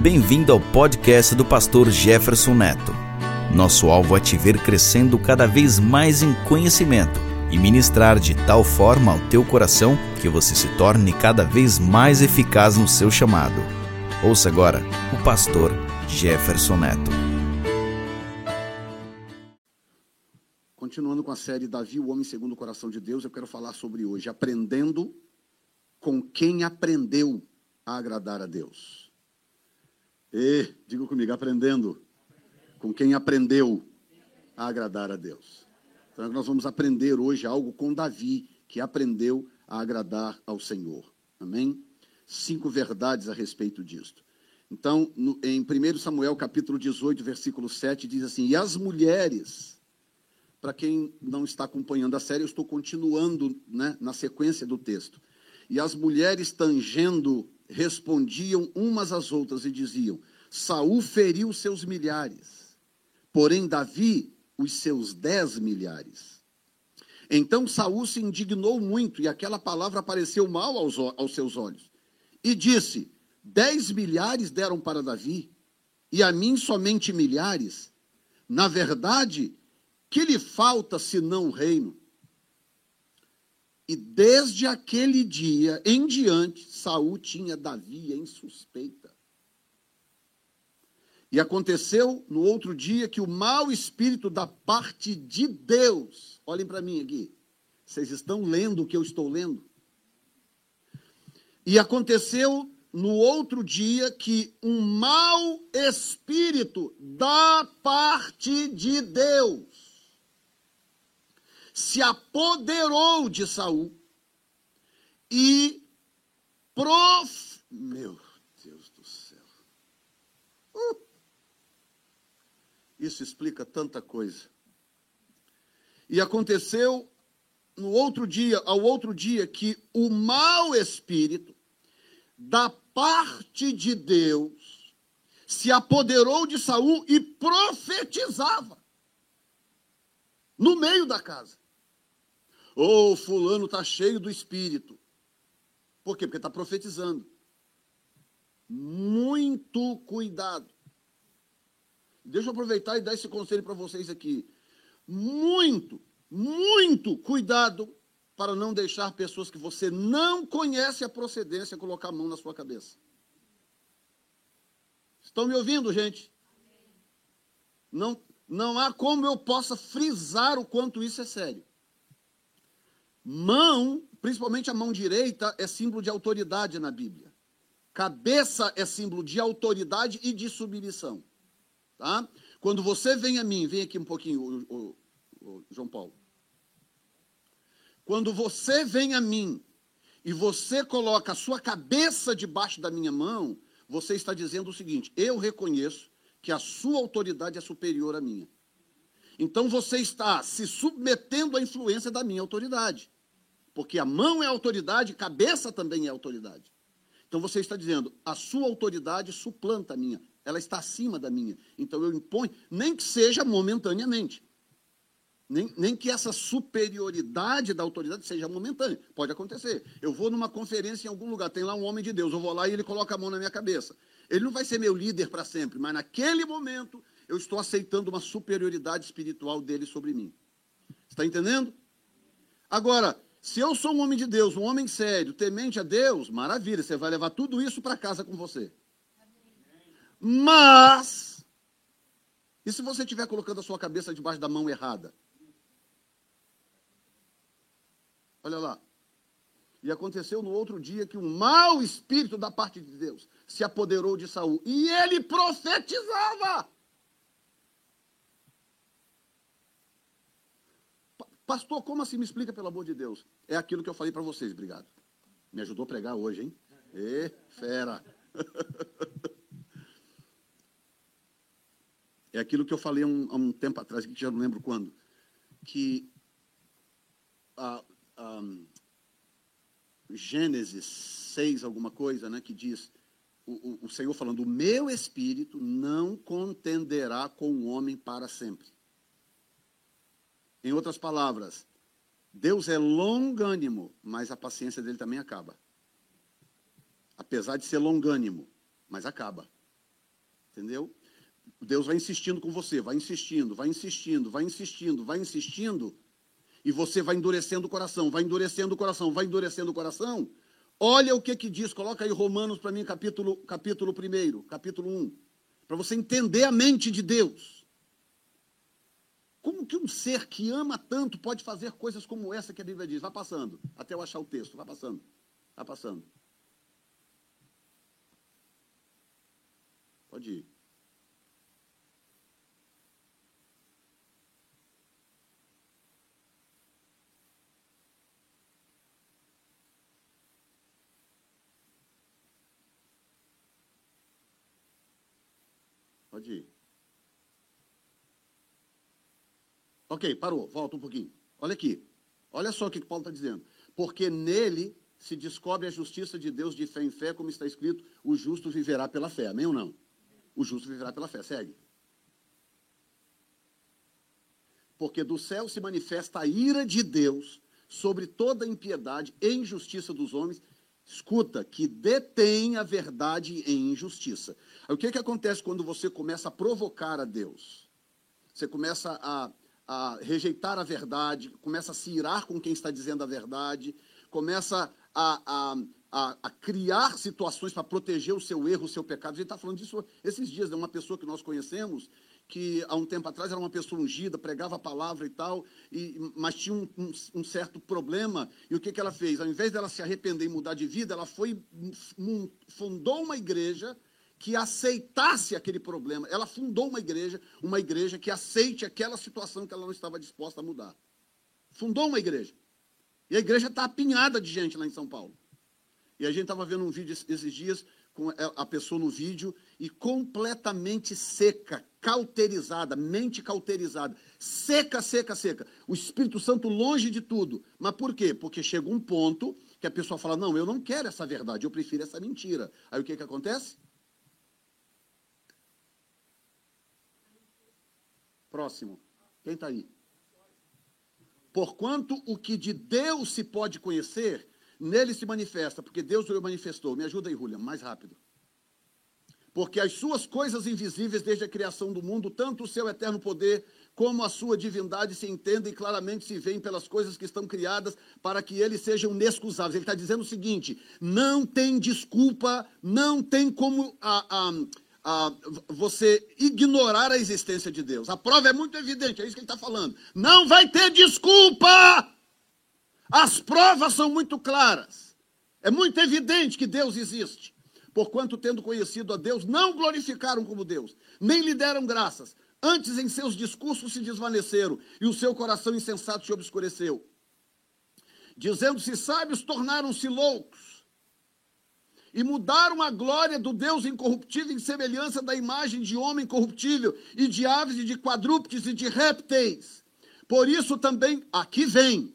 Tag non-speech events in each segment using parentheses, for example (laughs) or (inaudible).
Bem-vindo ao podcast do pastor Jefferson Neto. Nosso alvo é te ver crescendo cada vez mais em conhecimento e ministrar de tal forma ao teu coração que você se torne cada vez mais eficaz no seu chamado. Ouça agora o pastor Jefferson Neto. Continuando com a série Davi, o homem segundo o coração de Deus, eu quero falar sobre hoje aprendendo com quem aprendeu a agradar a Deus. E, diga comigo, aprendendo com quem aprendeu a agradar a Deus. Então nós vamos aprender hoje algo com Davi, que aprendeu a agradar ao Senhor. Amém? Cinco verdades a respeito disto. Então, no, em 1 Samuel capítulo 18, versículo 7, diz assim: E as mulheres, para quem não está acompanhando a série, eu estou continuando né, na sequência do texto. E as mulheres tangendo respondiam umas às outras e diziam: Saul feriu seus milhares, porém Davi os seus dez milhares. Então Saul se indignou muito e aquela palavra pareceu mal aos, aos seus olhos. E disse: Dez milhares deram para Davi, e a mim somente milhares. Na verdade, que lhe falta senão o reino? E desde aquele dia em diante, Saul tinha Davi em suspeita. E aconteceu no outro dia que o mau espírito da parte de Deus, olhem para mim aqui, vocês estão lendo o que eu estou lendo? E aconteceu no outro dia que um mau espírito da parte de Deus se apoderou de Saul e prof... Meu Deus do céu. Uh! Isso explica tanta coisa. E aconteceu no outro dia, ao outro dia, que o mau espírito da parte de Deus se apoderou de Saul e profetizava no meio da casa. Ou oh, fulano está cheio do espírito. Por quê? Porque está profetizando. Muito cuidado. Deixa eu aproveitar e dar esse conselho para vocês aqui. Muito, muito cuidado para não deixar pessoas que você não conhece a procedência colocar a mão na sua cabeça. Estão me ouvindo, gente? Não, não há como eu possa frisar o quanto isso é sério. Mão, principalmente a mão direita, é símbolo de autoridade na Bíblia. Cabeça é símbolo de autoridade e de submissão. Tá? Quando você vem a mim, vem aqui um pouquinho, o, o, o João Paulo. Quando você vem a mim e você coloca a sua cabeça debaixo da minha mão, você está dizendo o seguinte: eu reconheço que a sua autoridade é superior à minha. Então você está se submetendo à influência da minha autoridade. Porque a mão é autoridade, cabeça também é autoridade. Então você está dizendo, a sua autoridade suplanta a minha, ela está acima da minha. Então eu imponho, nem que seja momentaneamente. Nem, nem que essa superioridade da autoridade seja momentânea. Pode acontecer. Eu vou numa conferência em algum lugar, tem lá um homem de Deus, eu vou lá e ele coloca a mão na minha cabeça. Ele não vai ser meu líder para sempre, mas naquele momento eu estou aceitando uma superioridade espiritual dele sobre mim. Está entendendo? Agora, se eu sou um homem de Deus, um homem sério, temente a Deus, maravilha, você vai levar tudo isso para casa com você. Mas, e se você estiver colocando a sua cabeça debaixo da mão errada? Olha lá. E aconteceu no outro dia que um mau espírito da parte de Deus se apoderou de Saul e ele profetizava. Pastor, como assim? Me explica, pelo amor de Deus. É aquilo que eu falei para vocês, obrigado. Me ajudou a pregar hoje, hein? Ê, fera. (laughs) É aquilo que eu falei há um, um tempo atrás, que já não lembro quando. Que a, a, Gênesis 6, alguma coisa, né, que diz, o, o, o Senhor falando, o meu espírito não contenderá com o homem para sempre. Em outras palavras, Deus é longânimo, mas a paciência dele também acaba. Apesar de ser longânimo, mas acaba. Entendeu? Deus vai insistindo com você, vai insistindo, vai insistindo, vai insistindo, vai insistindo, e você vai endurecendo o coração, vai endurecendo o coração, vai endurecendo o coração. Olha o que que diz, coloca aí Romanos para mim, capítulo, capítulo 1, capítulo 1, para você entender a mente de Deus. Como que um ser que ama tanto pode fazer coisas como essa que a Bíblia diz? Vai passando, até eu achar o texto, vai passando, vai passando. Pode ir. Pode ir. Ok, parou, volta um pouquinho. Olha aqui. Olha só o que Paulo está dizendo. Porque nele se descobre a justiça de Deus de fé em fé, como está escrito, o justo viverá pela fé. Amém ou não? O justo viverá pela fé. Segue. Porque do céu se manifesta a ira de Deus sobre toda impiedade e injustiça dos homens escuta, que detém a verdade em injustiça. O que, que acontece quando você começa a provocar a Deus? Você começa a, a rejeitar a verdade, começa a se irar com quem está dizendo a verdade, começa a, a, a, a criar situações para proteger o seu erro, o seu pecado. A gente está falando disso esses dias, de uma pessoa que nós conhecemos, que há um tempo atrás era uma pessoa ungida, pregava a palavra e tal, e, mas tinha um, um, um, certo problema. E o que, que ela fez? Ao invés dela se arrepender e mudar de vida, ela foi, fundou uma igreja que aceitasse aquele problema. Ela fundou uma igreja, uma igreja que aceite aquela situação que ela não estava disposta a mudar. Fundou uma igreja. E a igreja está apinhada de gente lá em São Paulo. E a gente estava vendo um vídeo esses dias com a pessoa no vídeo e completamente seca, cauterizada, mente cauterizada, seca, seca, seca. O Espírito Santo longe de tudo. Mas por quê? Porque chega um ponto que a pessoa fala: Não, eu não quero essa verdade, eu prefiro essa mentira. Aí o que, que acontece? Próximo. Quem está aí? Porquanto o que de Deus se pode conhecer, nele se manifesta, porque Deus o manifestou. Me ajuda aí, Julia, mais rápido. Porque as suas coisas invisíveis desde a criação do mundo, tanto o seu eterno poder como a sua divindade se entendem claramente se veem pelas coisas que estão criadas para que eles sejam inexcusáveis. Ele está dizendo o seguinte: não tem desculpa, não tem como a, a, você ignorar a existência de Deus. A prova é muito evidente, é isso que ele está falando. Não vai ter desculpa! As provas são muito claras. É muito evidente que Deus existe. Porquanto, tendo conhecido a Deus, não glorificaram como Deus, nem lhe deram graças. Antes, em seus discursos se desvaneceram, e o seu coração insensato se obscureceu. Dizendo-se sábios, tornaram-se loucos. E mudaram a glória do Deus incorruptível em semelhança da imagem de homem corruptível, e de aves, e de quadrúpedes, e de répteis. Por isso também, aqui vem,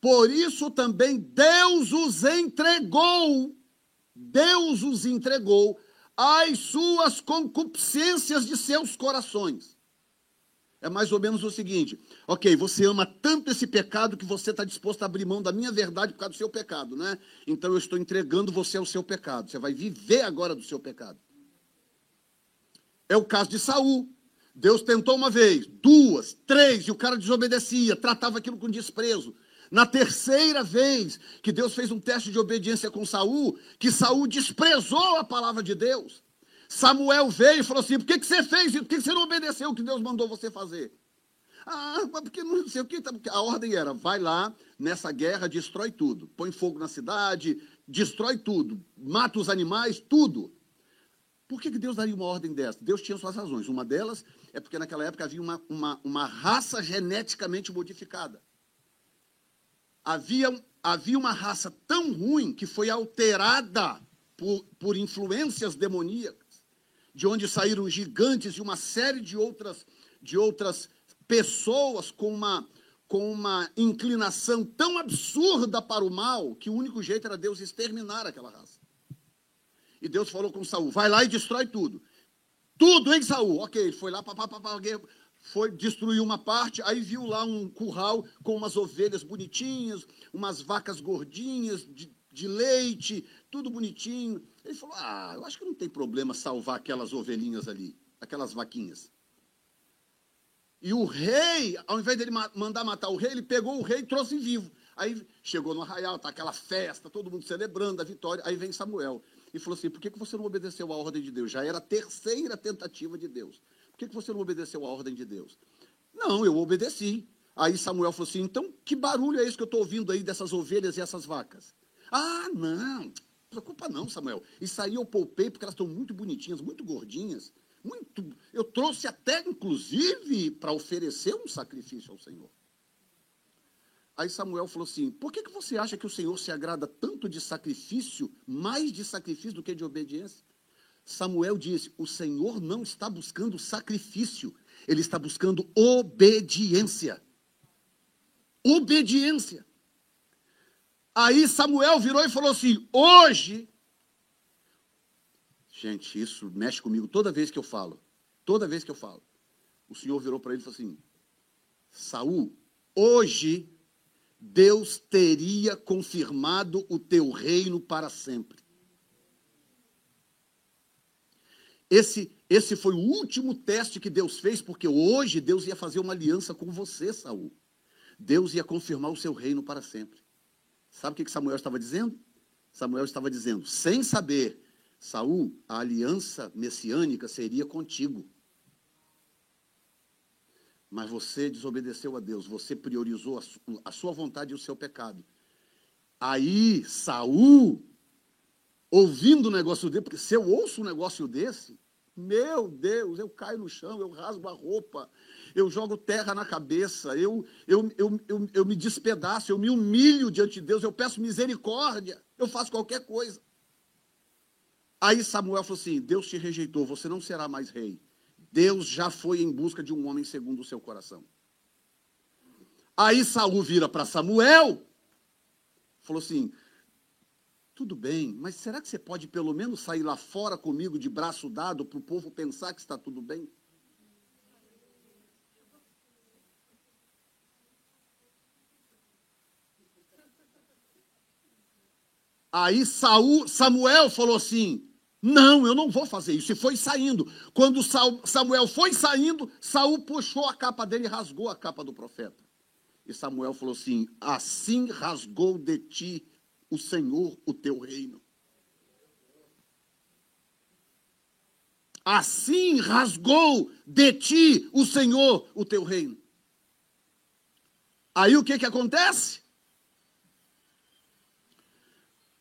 por isso também Deus os entregou Deus os entregou às suas concupiscências de seus corações. É mais ou menos o seguinte: ok, você ama tanto esse pecado que você está disposto a abrir mão da minha verdade por causa do seu pecado, né? Então eu estou entregando você ao seu pecado. Você vai viver agora do seu pecado. É o caso de Saul. Deus tentou uma vez, duas, três, e o cara desobedecia, tratava aquilo com desprezo. Na terceira vez que Deus fez um teste de obediência com Saul, que Saul desprezou a palavra de Deus. Samuel veio e falou assim: por que, que você fez isso? Por que, que você não obedeceu o que Deus mandou você fazer? Ah, porque não sei o que. Tá, a ordem era: vai lá nessa guerra, destrói tudo. Põe fogo na cidade, destrói tudo. Mata os animais, tudo. Por que, que Deus daria uma ordem dessa? Deus tinha suas razões. Uma delas é porque naquela época havia uma, uma, uma raça geneticamente modificada havia, havia uma raça tão ruim que foi alterada por, por influências demoníacas, de onde saíram gigantes e uma série de outras, de outras pessoas com uma, com uma inclinação tão absurda para o mal que o único jeito era Deus exterminar aquela raça. E Deus falou com Saul: vai lá e destrói tudo. Tudo, hein, Saul? Ok, ele foi lá, papapá, foi destruir uma parte, aí viu lá um curral com umas ovelhas bonitinhas, umas vacas gordinhas de, de leite, tudo bonitinho. Ele falou: Ah, eu acho que não tem problema salvar aquelas ovelhinhas ali. aquelas vaquinhas. E o rei, ao invés dele mandar matar o rei, ele pegou o rei e trouxe vivo. Aí chegou no arraial, tá aquela festa, todo mundo celebrando a vitória. Aí vem Samuel e falou assim: por que, que você não obedeceu à ordem de Deus? Já era a terceira tentativa de Deus. Por que, que você não obedeceu à ordem de Deus? Não, eu obedeci. Aí Samuel falou assim: então que barulho é esse que eu estou ouvindo aí dessas ovelhas e essas vacas? Ah, não, não preocupa não, Samuel. Isso aí eu poupei porque elas estão muito bonitinhas, muito gordinhas. Muito. Eu trouxe até, inclusive, para oferecer um sacrifício ao Senhor. Aí Samuel falou assim: por que, que você acha que o Senhor se agrada tanto de sacrifício, mais de sacrifício do que de obediência? Samuel disse: o Senhor não está buscando sacrifício, ele está buscando obediência. Obediência. Aí Samuel virou e falou assim: hoje. Gente, isso mexe comigo toda vez que eu falo. Toda vez que eu falo. O Senhor virou para ele e falou assim: Saul, hoje Deus teria confirmado o teu reino para sempre. Esse, esse foi o último teste que Deus fez, porque hoje Deus ia fazer uma aliança com você, Saul. Deus ia confirmar o seu reino para sempre. Sabe o que Samuel estava dizendo? Samuel estava dizendo, sem saber, Saul, a aliança messiânica seria contigo. Mas você desobedeceu a Deus, você priorizou a sua vontade e o seu pecado. Aí, Saul, ouvindo um negócio desse, porque se eu ouço um negócio desse, meu Deus, eu caio no chão, eu rasgo a roupa, eu jogo terra na cabeça, eu, eu, eu, eu, eu me despedaço, eu me humilho diante de Deus, eu peço misericórdia, eu faço qualquer coisa. Aí Samuel falou assim: Deus te rejeitou, você não será mais rei. Deus já foi em busca de um homem segundo o seu coração. Aí Saul vira para Samuel, falou assim: tudo bem, mas será que você pode pelo menos sair lá fora comigo de braço dado para o povo pensar que está tudo bem? Aí Saul, Samuel falou assim: Não, eu não vou fazer isso. E foi saindo. Quando Samuel foi saindo, Saul puxou a capa dele e rasgou a capa do profeta. E Samuel falou assim: Assim rasgou de ti o Senhor o teu reino. Assim rasgou de ti o Senhor o teu reino. Aí o que que acontece?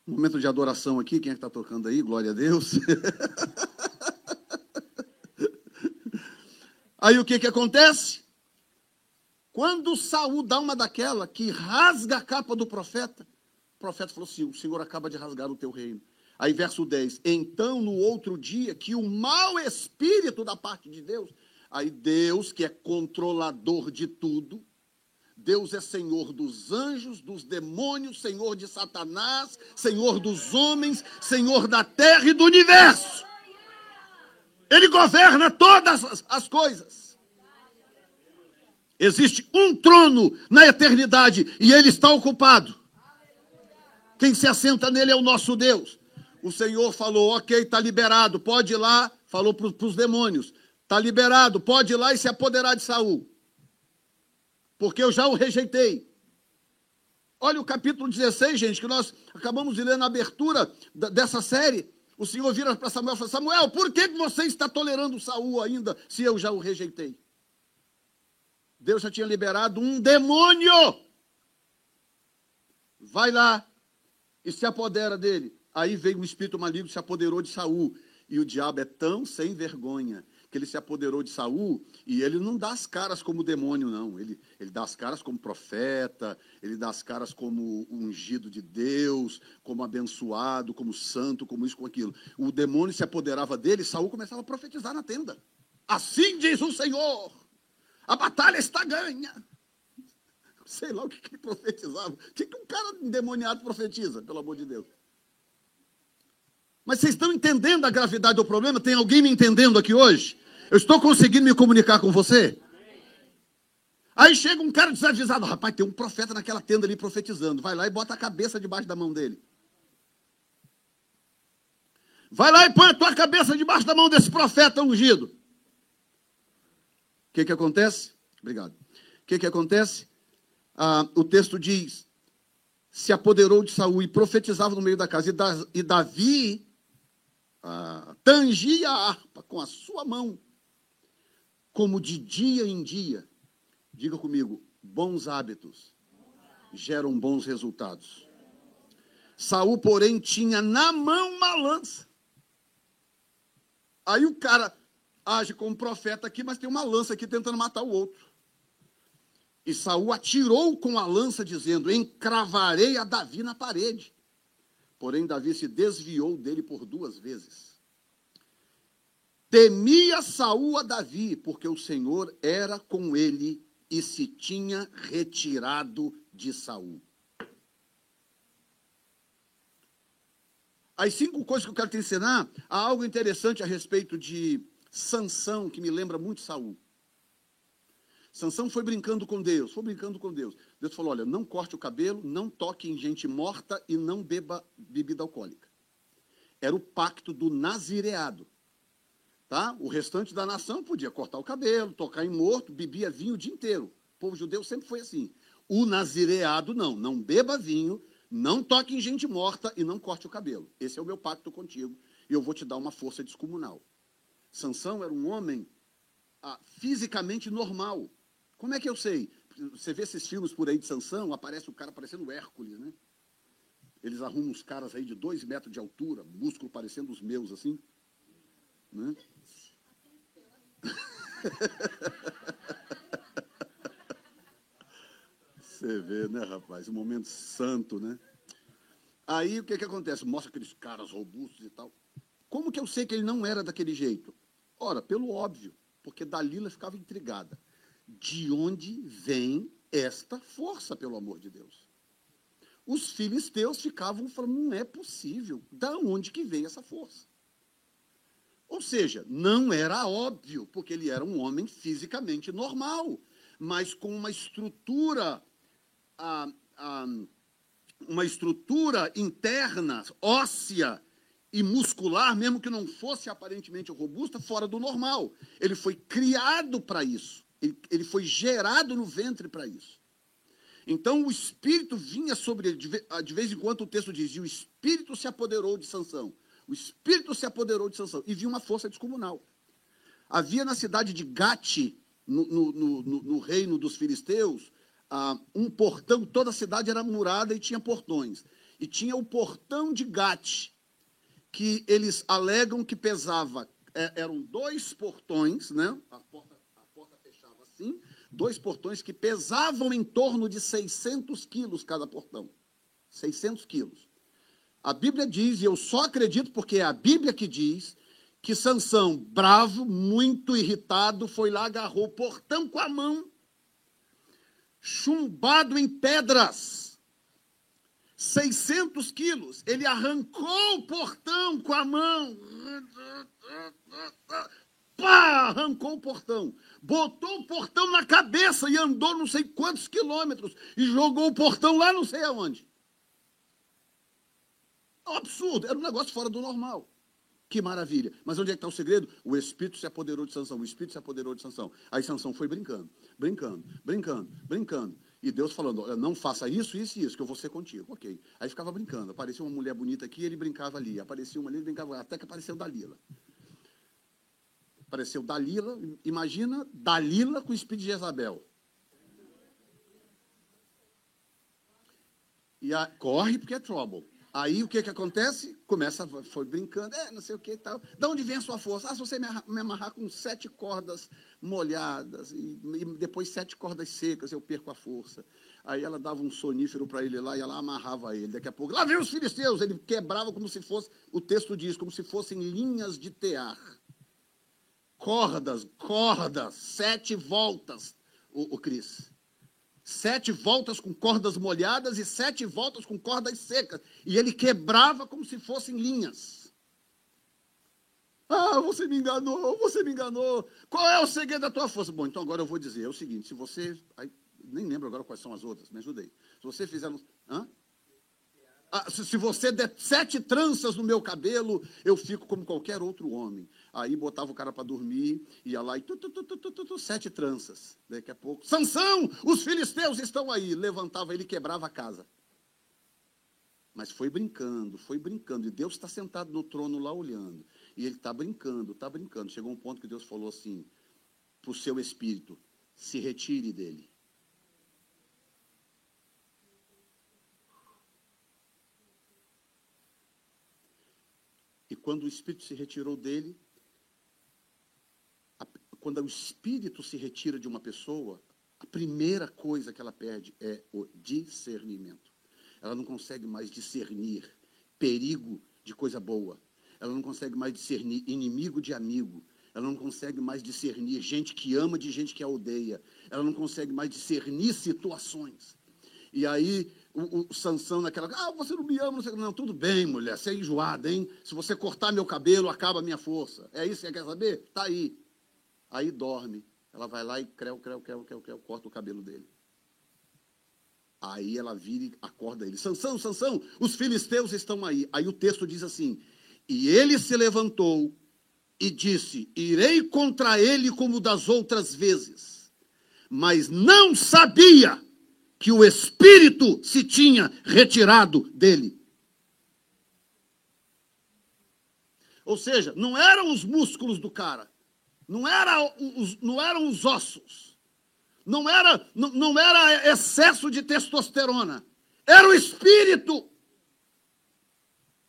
Momento de adoração aqui, quem é que está tocando aí? Glória a Deus. (laughs) aí o que, que acontece? Quando Saul dá uma daquela que rasga a capa do profeta, o profeta falou assim: o Senhor acaba de rasgar o teu reino. Aí, verso 10: Então, no outro dia, que o mau espírito da parte de Deus, aí Deus, que é controlador de tudo, Deus é Senhor dos anjos, dos demônios, Senhor de Satanás, Senhor dos homens, Senhor da terra e do universo. Ele governa todas as coisas. Existe um trono na eternidade e ele está ocupado. Quem se assenta nele é o nosso Deus. O Senhor falou: ok, está liberado, pode ir lá. Falou para os demônios: está liberado, pode ir lá e se apoderar de Saul porque eu já o rejeitei. Olha o capítulo 16, gente, que nós acabamos de ler na abertura dessa série. O Senhor vira para Samuel e fala: Samuel, por que você está tolerando Saul ainda, se eu já o rejeitei? Deus já tinha liberado um demônio. Vai lá e se apodera dele. Aí veio um espírito maligno, se apoderou de Saul. E o diabo é tão sem vergonha que ele se apoderou de Saul e ele não dá as caras como demônio, não. Ele, ele dá as caras como profeta, ele dá as caras como ungido de Deus, como abençoado, como santo, como isso, como aquilo. O demônio se apoderava dele e Saul começava a profetizar na tenda. Assim diz o Senhor, a batalha está ganha. Sei lá o que, que ele profetizava. O que, que um cara endemoniado profetiza, pelo amor de Deus? Mas vocês estão entendendo a gravidade do problema? Tem alguém me entendendo aqui hoje? Eu estou conseguindo me comunicar com você? Aí chega um cara desavisado, rapaz, tem um profeta naquela tenda ali profetizando. Vai lá e bota a cabeça debaixo da mão dele. Vai lá e põe a tua cabeça debaixo da mão desse profeta ungido. que, que acontece? Obrigado. O que, que acontece? Ah, o texto diz: se apoderou de Saul e profetizava no meio da casa. E, Davi ah, tangia a harpa com a sua mão, como de dia em dia. Diga comigo: bons hábitos geram bons resultados. Saul, porém, tinha na mão uma lança. Aí o cara age como profeta aqui, mas tem uma lança aqui tentando matar o outro. E Saul atirou com a lança, dizendo: Encravarei a Davi na parede. Porém, Davi se desviou dele por duas vezes. Temia Saul a Davi, porque o Senhor era com ele e se tinha retirado de Saul. As cinco coisas que eu quero te ensinar, há algo interessante a respeito de Sansão, que me lembra muito Saul. Sansão foi brincando com Deus, foi brincando com Deus. Deus falou: olha, não corte o cabelo, não toque em gente morta e não beba bebida alcoólica. Era o pacto do nazireado. Tá? O restante da nação podia cortar o cabelo, tocar em morto, bebia vinho o dia inteiro. O povo judeu sempre foi assim. O nazireado não, não beba vinho, não toque em gente morta e não corte o cabelo. Esse é o meu pacto contigo e eu vou te dar uma força descomunal. Sansão era um homem ah, fisicamente normal. Como é que eu sei? Você vê esses filmes por aí de Sansão, aparece o cara parecendo Hércules, né? Eles arrumam uns caras aí de dois metros de altura, músculo parecendo os meus, assim. Né? Você vê, né, rapaz? Um momento santo, né? Aí o que, que acontece? Mostra aqueles caras robustos e tal. Como que eu sei que ele não era daquele jeito? Ora, pelo óbvio, porque Dalila ficava intrigada. De onde vem esta força, pelo amor de Deus? Os filisteus ficavam falando, não é possível. Da onde que vem essa força? Ou seja, não era óbvio, porque ele era um homem fisicamente normal, mas com uma estrutura uma estrutura interna, óssea e muscular, mesmo que não fosse aparentemente robusta, fora do normal. Ele foi criado para isso. Ele, ele, foi gerado no ventre para isso. Então o espírito vinha sobre ele, de vez em quando o texto diz, e o espírito se apoderou de Sansão. O espírito se apoderou de Sansão e viu uma força descomunal. Havia na cidade de Gate, no, no, no, no reino dos filisteus, ah, um portão, toda a cidade era murada e tinha portões. E tinha o portão de Gate, que eles alegam que pesava, é, eram dois portões, né? A porta, a porta fechava assim, dois portões que pesavam em torno de 600 quilos cada portão. 600 quilos. A Bíblia diz, e eu só acredito porque é a Bíblia que diz, que Sansão, bravo, muito irritado, foi lá, agarrou o portão com a mão chumbado em pedras. 600 quilos. Ele arrancou o portão com a mão. Pá! Arrancou o portão. Botou o portão na cabeça e andou não sei quantos quilômetros. E jogou o portão lá não sei aonde. É um absurdo. Era um negócio fora do normal. Que maravilha. Mas onde é que está o segredo? O Espírito se apoderou de Sansão. O Espírito se apoderou de Sansão. Aí Sansão foi brincando, brincando, brincando, brincando. E Deus falando, não faça isso, isso e isso, que eu vou ser contigo. Ok. Aí ficava brincando. Aparecia uma mulher bonita aqui, ele brincava ali. Aparecia uma ali, ele brincava Até que apareceu Dalila. Apareceu Dalila. Imagina Dalila com o espírito de Jezabel. E a, corre porque é trouble. Aí o que que acontece? Começa, foi brincando, é, não sei o que e tal. Da onde vem a sua força? Ah, se você me, me amarrar com sete cordas molhadas e, e, depois sete cordas secas, eu perco a força. Aí ela dava um sonífero para ele lá e ela amarrava ele. Daqui a pouco, lá vem os filisteus! Ele quebrava como se fosse, o texto diz, como se fossem linhas de tear. Cordas, cordas, sete voltas, o, o Cris sete voltas com cordas molhadas e sete voltas com cordas secas. E ele quebrava como se fossem linhas. Ah, você me enganou, você me enganou. Qual é o segredo da tua força? Bom, então agora eu vou dizer: é o seguinte: se você. Aí, nem lembro agora quais são as outras, me ajudei. Se você fizer. Hã? Ah, se você der sete tranças no meu cabelo, eu fico como qualquer outro homem. Aí botava o cara para dormir, ia lá e tu, tu, tu, sete tranças. Daqui a pouco, Sansão, os filisteus estão aí. Levantava ele e quebrava a casa. Mas foi brincando, foi brincando. E Deus está sentado no trono lá olhando. E ele está brincando, está brincando. Chegou um ponto que Deus falou assim para o seu espírito: se retire dele. Quando o espírito se retirou dele, a, quando o espírito se retira de uma pessoa, a primeira coisa que ela perde é o discernimento. Ela não consegue mais discernir perigo de coisa boa. Ela não consegue mais discernir inimigo de amigo. Ela não consegue mais discernir gente que ama de gente que a odeia. Ela não consegue mais discernir situações. E aí o, o Sansão naquela, ah, você não me ama, não sei Não, tudo bem, mulher, você é enjoada, hein? Se você cortar meu cabelo, acaba a minha força. É isso que quer saber? Tá aí. Aí dorme. Ela vai lá e creu, creu, creu, creu, creu, corta o cabelo dele. Aí ela vira e acorda ele. Sansão, Sansão, os filisteus estão aí. Aí o texto diz assim: E ele se levantou e disse: Irei contra ele como das outras vezes. Mas não sabia que o espírito se tinha retirado dele. Ou seja, não eram os músculos do cara, não, era os, não eram os ossos, não era, não, não era excesso de testosterona, era o espírito.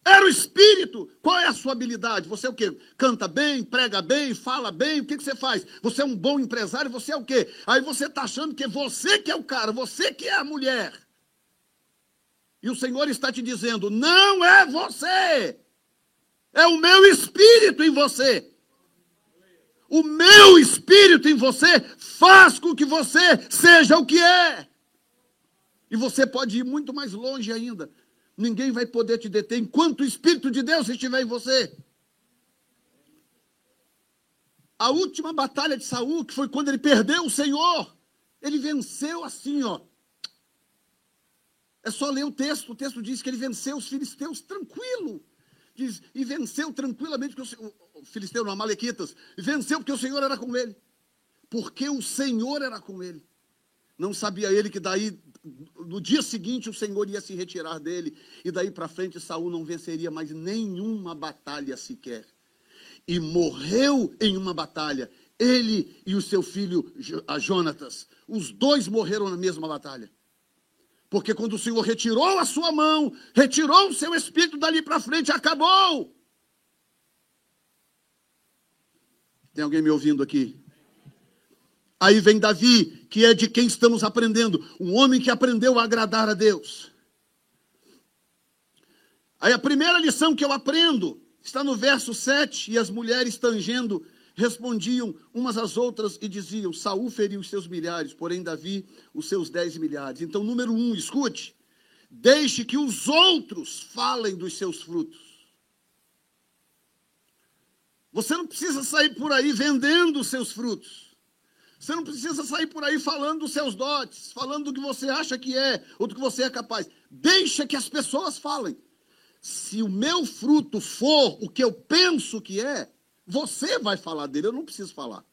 Era o espírito. Qual é a sua habilidade? Você é o quê? Canta bem, prega bem, fala bem. O que, que você faz? Você é um bom empresário, você é o quê? Aí você está achando que você que é o cara, você que é a mulher. E o Senhor está te dizendo: não é você, é o meu espírito em você. O meu espírito em você faz com que você seja o que é. E você pode ir muito mais longe ainda ninguém vai poder te deter enquanto o Espírito de Deus estiver em você. A última batalha de Saul, que foi quando ele perdeu o Senhor, ele venceu assim, ó. É só ler o texto, o texto diz que ele venceu os filisteus tranquilo. Diz, e venceu tranquilamente, porque o, o filisteu, não, Amalequitas, venceu porque o Senhor era com ele. Porque o Senhor era com ele. Não sabia ele que daí no dia seguinte o Senhor ia se retirar dele, e daí para frente Saul não venceria mais nenhuma batalha sequer. E morreu em uma batalha, ele e o seu filho Jonatas. Os dois morreram na mesma batalha. Porque quando o Senhor retirou a sua mão, retirou o seu espírito dali para frente, acabou. Tem alguém me ouvindo aqui? Aí vem Davi, que é de quem estamos aprendendo, um homem que aprendeu a agradar a Deus. Aí a primeira lição que eu aprendo está no verso 7, e as mulheres tangendo respondiam umas às outras e diziam: Saul feriu os seus milhares, porém Davi os seus dez milhares. Então, número um, escute: deixe que os outros falem dos seus frutos. Você não precisa sair por aí vendendo os seus frutos. Você não precisa sair por aí falando dos seus dotes, falando do que você acha que é, ou do que você é capaz. Deixa que as pessoas falem. Se o meu fruto for o que eu penso que é, você vai falar dele, eu não preciso falar.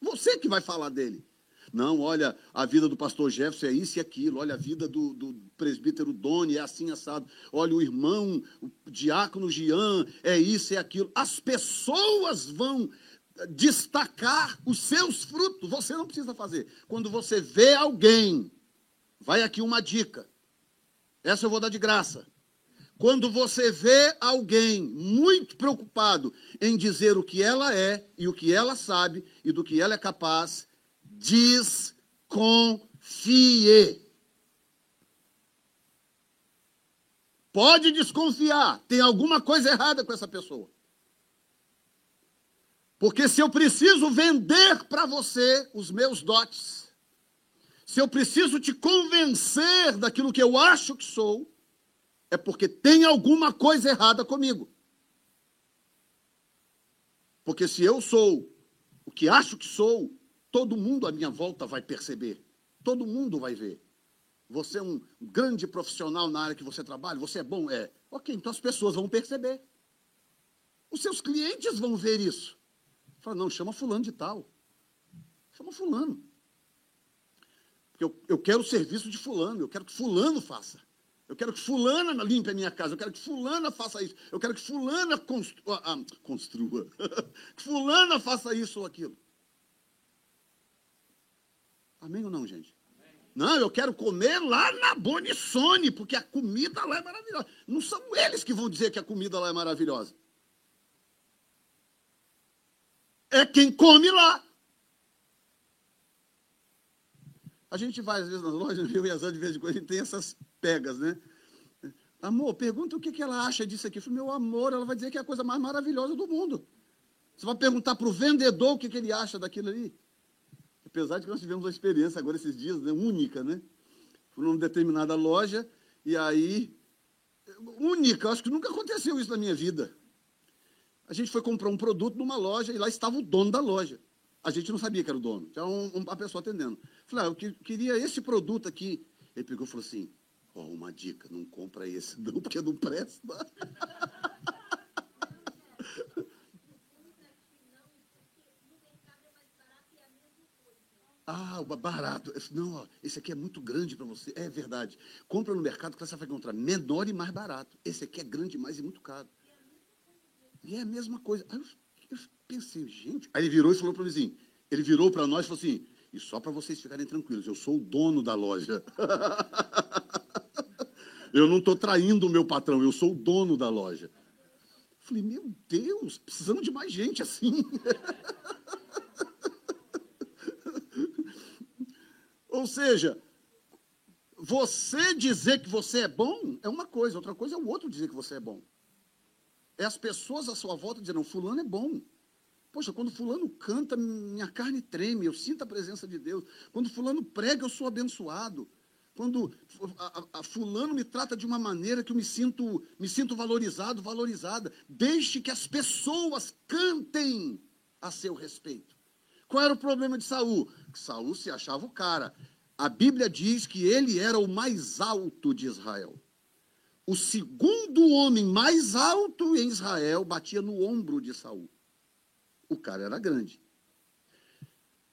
Você que vai falar dele. Não, olha, a vida do pastor Jefferson é isso e aquilo. Olha, a vida do, do presbítero Doni é assim assado. Olha, o irmão, o diácono Jean é isso e aquilo. As pessoas vão destacar os seus frutos. Você não precisa fazer. Quando você vê alguém, vai aqui uma dica. Essa eu vou dar de graça. Quando você vê alguém muito preocupado em dizer o que ela é e o que ela sabe e do que ela é capaz, desconfie. Pode desconfiar, tem alguma coisa errada com essa pessoa. Porque se eu preciso vender para você os meus dotes, se eu preciso te convencer daquilo que eu acho que sou, é porque tem alguma coisa errada comigo. Porque se eu sou o que acho que sou, todo mundo à minha volta vai perceber, todo mundo vai ver. Você é um grande profissional na área que você trabalha, você é bom? É. Ok, então as pessoas vão perceber. Os seus clientes vão ver isso. Fala, não, chama fulano de tal. Chama fulano. Porque eu, eu quero o serviço de fulano, eu quero que fulano faça. Eu quero que fulana limpe a minha casa, eu quero que fulana faça isso, eu quero que fulana construa, ah, construa. (laughs) que fulana faça isso ou aquilo. Amém ou não, gente? Amém. Não, eu quero comer lá na Bonissone, porque a comida lá é maravilhosa. Não são eles que vão dizer que a comida lá é maravilhosa. É quem come lá. A gente vai, às vezes, nas lojas, eu e a Zé, de vez em quando, a gente tem essas pegas, né? Amor, pergunta o que, que ela acha disso aqui. Eu falei, meu amor, ela vai dizer que é a coisa mais maravilhosa do mundo. Você vai perguntar para o vendedor o que, que ele acha daquilo ali. Apesar de que nós tivemos uma experiência agora esses dias, né, única, né? Fui numa determinada loja, e aí. Única, acho que nunca aconteceu isso na minha vida. A gente foi comprar um produto numa loja e lá estava o dono da loja. A gente não sabia que era o dono, tinha um, uma pessoa atendendo. Falei, ah, eu queria esse produto aqui. Ele pegou e falou assim: Ó, oh, uma dica, não compra esse não, porque não presta. Ah, barato. Não, ó, esse aqui é muito grande para você. É verdade. Compra no mercado que você vai encontrar menor e mais barato. Esse aqui é grande demais e muito caro. E é a mesma coisa. Aí eu, eu pensei, gente. Aí ele virou e falou para o vizinho. Ele virou para nós e falou assim: e só para vocês ficarem tranquilos, eu sou o dono da loja. (laughs) eu não estou traindo o meu patrão, eu sou o dono da loja. Falei, meu Deus, precisamos de mais gente assim. (laughs) Ou seja, você dizer que você é bom é uma coisa, outra coisa é o outro dizer que você é bom. É as pessoas à sua volta dizendo, fulano é bom. Poxa, quando fulano canta, minha carne treme, eu sinto a presença de Deus. Quando fulano prega, eu sou abençoado. Quando a, a, fulano me trata de uma maneira que eu me sinto, me sinto valorizado, valorizada. Deixe que as pessoas cantem a seu respeito. Qual era o problema de Saul? Saul se achava o cara. A Bíblia diz que ele era o mais alto de Israel. O segundo homem mais alto em Israel batia no ombro de Saul. O cara era grande.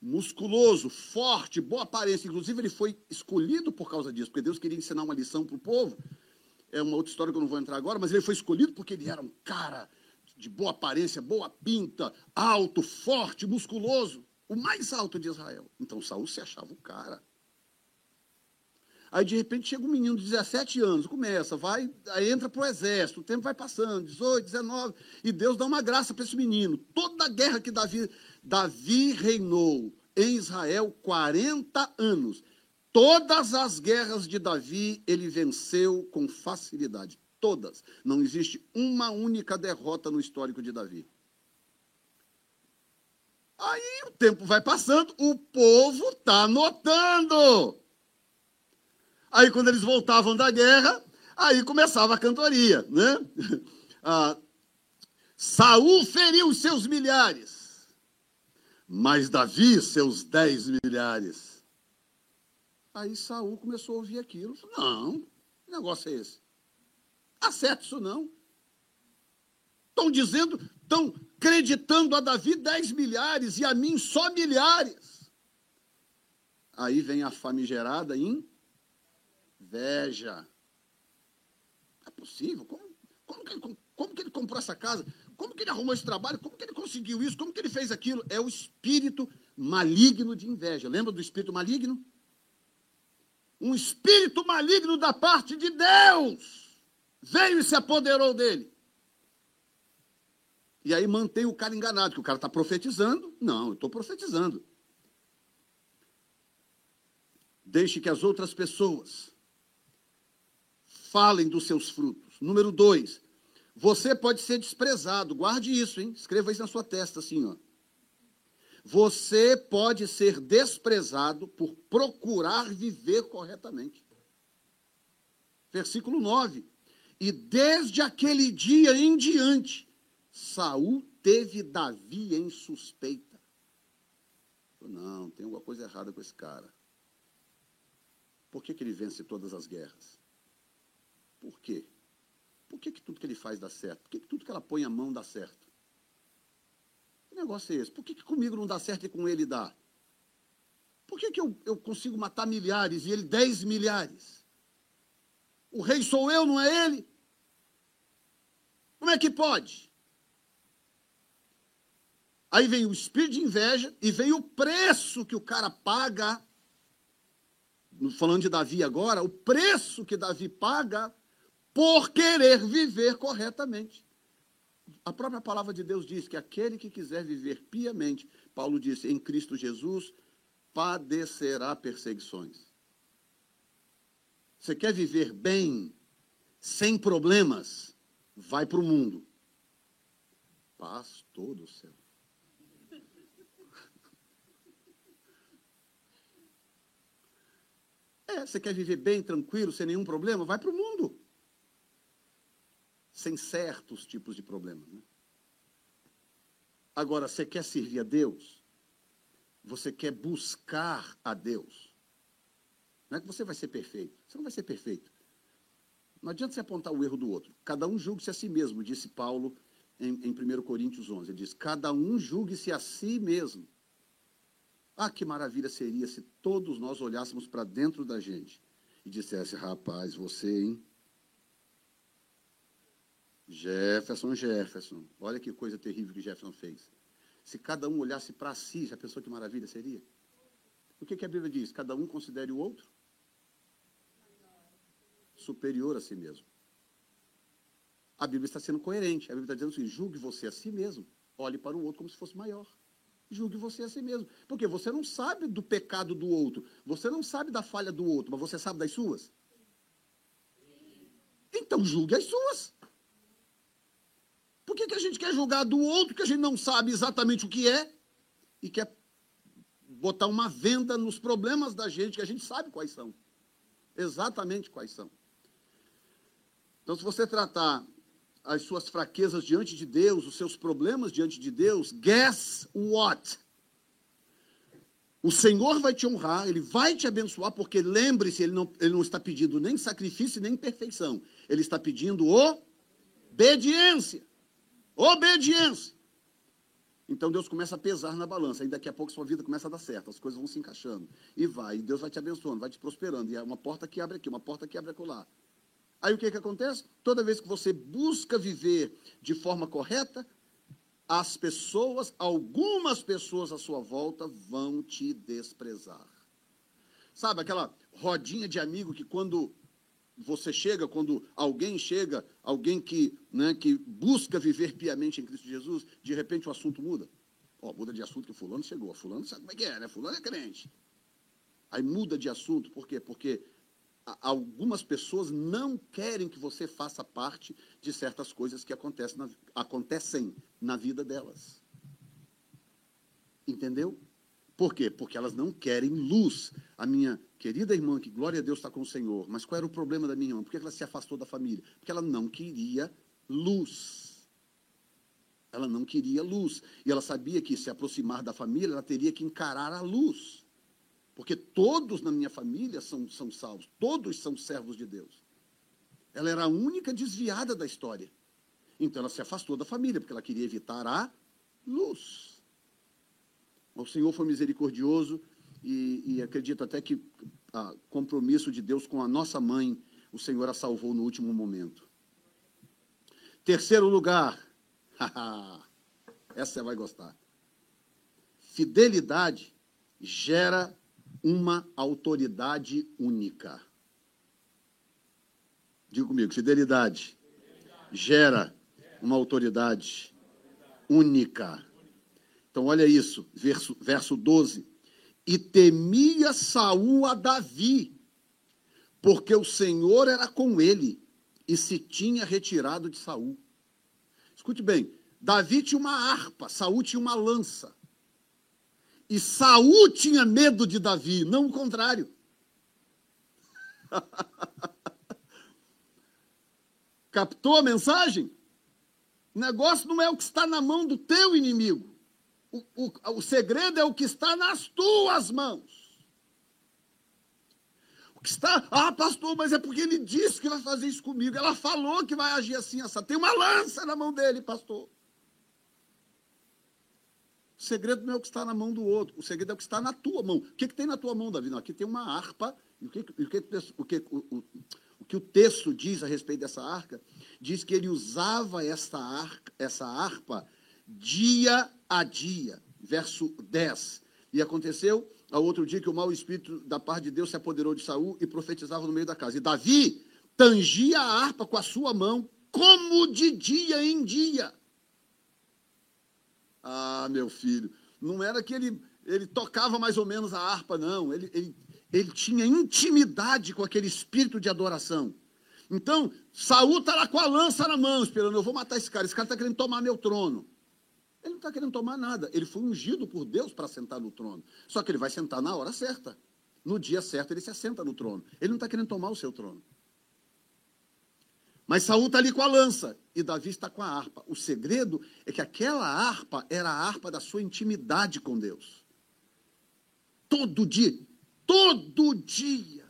Musculoso, forte, boa aparência. Inclusive, ele foi escolhido por causa disso, porque Deus queria ensinar uma lição para o povo. É uma outra história que eu não vou entrar agora, mas ele foi escolhido porque ele era um cara de boa aparência, boa pinta, alto, forte, musculoso, o mais alto de Israel. Então Saul se achava o cara. Aí de repente chega um menino de 17 anos, começa, vai, aí entra para o exército, o tempo vai passando, 18, 19, e Deus dá uma graça para esse menino. Toda a guerra que Davi, Davi reinou em Israel 40 anos. Todas as guerras de Davi ele venceu com facilidade. Todas. Não existe uma única derrota no histórico de Davi. Aí o tempo vai passando, o povo está notando. Aí quando eles voltavam da guerra, aí começava a cantoria, né? (laughs) Ah, Saul feriu seus milhares, mas Davi seus dez milhares. Aí Saul começou a ouvir aquilo. Não, que negócio é esse? Acerta isso não. Estão dizendo, estão creditando a Davi dez milhares e a mim só milhares. Aí vem a famigerada em inveja. É possível? Como, como, que ele, como que ele comprou essa casa? Como que ele arrumou esse trabalho? Como que ele conseguiu isso? Como que ele fez aquilo? É o espírito maligno de inveja. Lembra do espírito maligno? Um espírito maligno da parte de Deus veio e se apoderou dele. E aí mantém o cara enganado, que o cara está profetizando. Não, eu estou profetizando. Deixe que as outras pessoas falem dos seus frutos. Número dois, você pode ser desprezado. Guarde isso, hein? Escreva isso na sua testa, assim, ó. Você pode ser desprezado por procurar viver corretamente. Versículo 9. E desde aquele dia em diante, Saul teve Davi em suspeita. Não, tem alguma coisa errada com esse cara. Por que, que ele vence todas as guerras? Por quê? Por que, que tudo que ele faz dá certo? Por que, que tudo que ela põe a mão dá certo? Que negócio é esse? Por que, que comigo não dá certo e com ele dá? Por que, que eu, eu consigo matar milhares e ele dez milhares? O rei sou eu, não é ele? Como é que pode? Aí vem o espírito de inveja e vem o preço que o cara paga. Falando de Davi agora, o preço que Davi paga por querer viver corretamente. A própria palavra de Deus diz que aquele que quiser viver piamente, Paulo disse, em Cristo Jesus, padecerá perseguições. Você quer viver bem, sem problemas? Vai para o mundo. Pastor do céu. (laughs) É, você quer viver bem, tranquilo, sem nenhum problema? Vai para o mundo. Sem certos tipos de problemas. Né? Agora, você quer servir a Deus? Você quer buscar a Deus? Não é que você vai ser perfeito. Você não vai ser perfeito. Não adianta você apontar o erro do outro. Cada um julgue-se a si mesmo, disse Paulo em, em 1 Coríntios 11. Ele diz: Cada um julgue-se a si mesmo. Ah, que maravilha seria se todos nós olhássemos para dentro da gente e dissesse: Rapaz, você, hein? Jefferson, Jefferson. Olha que coisa terrível que Jefferson fez. Se cada um olhasse para si, já pensou que maravilha seria? O que, que a Bíblia diz? Cada um considere o outro superior a si mesmo. A Bíblia está sendo coerente. A Bíblia está dizendo assim: julgue você a si mesmo. Olhe para o outro como se fosse maior. Julgue você a si mesmo. Porque você não sabe do pecado do outro. Você não sabe da falha do outro, mas você sabe das suas. Então julgue as suas. Por que, que a gente quer julgar do outro que a gente não sabe exatamente o que é e quer botar uma venda nos problemas da gente que a gente sabe quais são? Exatamente quais são. Então, se você tratar as suas fraquezas diante de Deus, os seus problemas diante de Deus, guess what? O Senhor vai te honrar, Ele vai te abençoar, porque lembre-se, ele não, ele não está pedindo nem sacrifício nem perfeição. Ele está pedindo obediência. Obediência. Então Deus começa a pesar na balança, e daqui a pouco sua vida começa a dar certo, as coisas vão se encaixando. E vai, e Deus vai te abençoando, vai te prosperando. E é uma porta que abre aqui, uma porta que abre acolá. Aí o que, que acontece? Toda vez que você busca viver de forma correta, as pessoas, algumas pessoas à sua volta vão te desprezar. Sabe aquela rodinha de amigo que quando você chega, quando alguém chega, alguém que, né, que busca viver piamente em Cristo Jesus, de repente o assunto muda. Ó, muda de assunto que fulano chegou. Fulano sabe como é que é, né? Fulano é crente. Aí muda de assunto, por quê? Porque algumas pessoas não querem que você faça parte de certas coisas que acontecem na, acontecem na vida delas. Entendeu? Por quê? Porque elas não querem luz. A minha querida irmã, que glória a Deus está com o Senhor, mas qual era o problema da minha irmã? Por que ela se afastou da família? Porque ela não queria luz. Ela não queria luz. E ela sabia que se aproximar da família, ela teria que encarar a luz. Porque todos na minha família são, são salvos, todos são servos de Deus. Ela era a única desviada da história. Então ela se afastou da família, porque ela queria evitar a luz. O Senhor foi misericordioso e, e acredito até que o compromisso de Deus com a nossa mãe, o Senhor a salvou no último momento. Terceiro lugar, (laughs) essa você vai gostar. Fidelidade gera uma autoridade única. Diga comigo, fidelidade gera uma autoridade única. Então, olha isso, verso, verso 12. E temia Saul a Davi, porque o Senhor era com ele e se tinha retirado de Saul. Escute bem, Davi tinha uma harpa, Saul tinha uma lança. E Saul tinha medo de Davi, não o contrário. (laughs) Captou a mensagem? O negócio não é o que está na mão do teu inimigo. O, o, o segredo é o que está nas tuas mãos. O que está? Ah, pastor, mas é porque ele disse que vai fazer isso comigo. Ela falou que vai agir assim, essa. Tem uma lança na mão dele, pastor. O segredo não é o que está na mão do outro, o segredo é o que está na tua mão. O que, que tem na tua mão, Davi? Não, aqui tem uma harpa, e o que, o que, o, que o, o, que o texto diz a respeito dessa arca? Diz que ele usava essa harpa, essa harpa dia a dia. Verso 10. E aconteceu ao outro dia que o mau espírito da parte de Deus se apoderou de Saul e profetizava no meio da casa. E Davi tangia a harpa com a sua mão, como de dia em dia. Ah, meu filho, não era que ele, ele tocava mais ou menos a harpa, não. Ele, ele, ele tinha intimidade com aquele espírito de adoração. Então, Saul está lá com a lança na mão, esperando, eu vou matar esse cara, esse cara está querendo tomar meu trono. Ele não está querendo tomar nada, ele foi ungido por Deus para sentar no trono. Só que ele vai sentar na hora certa. No dia certo ele se assenta no trono. Ele não está querendo tomar o seu trono. Mas Saul está ali com a lança e Davi está com a harpa. O segredo é que aquela harpa era a harpa da sua intimidade com Deus. Todo dia, todo dia.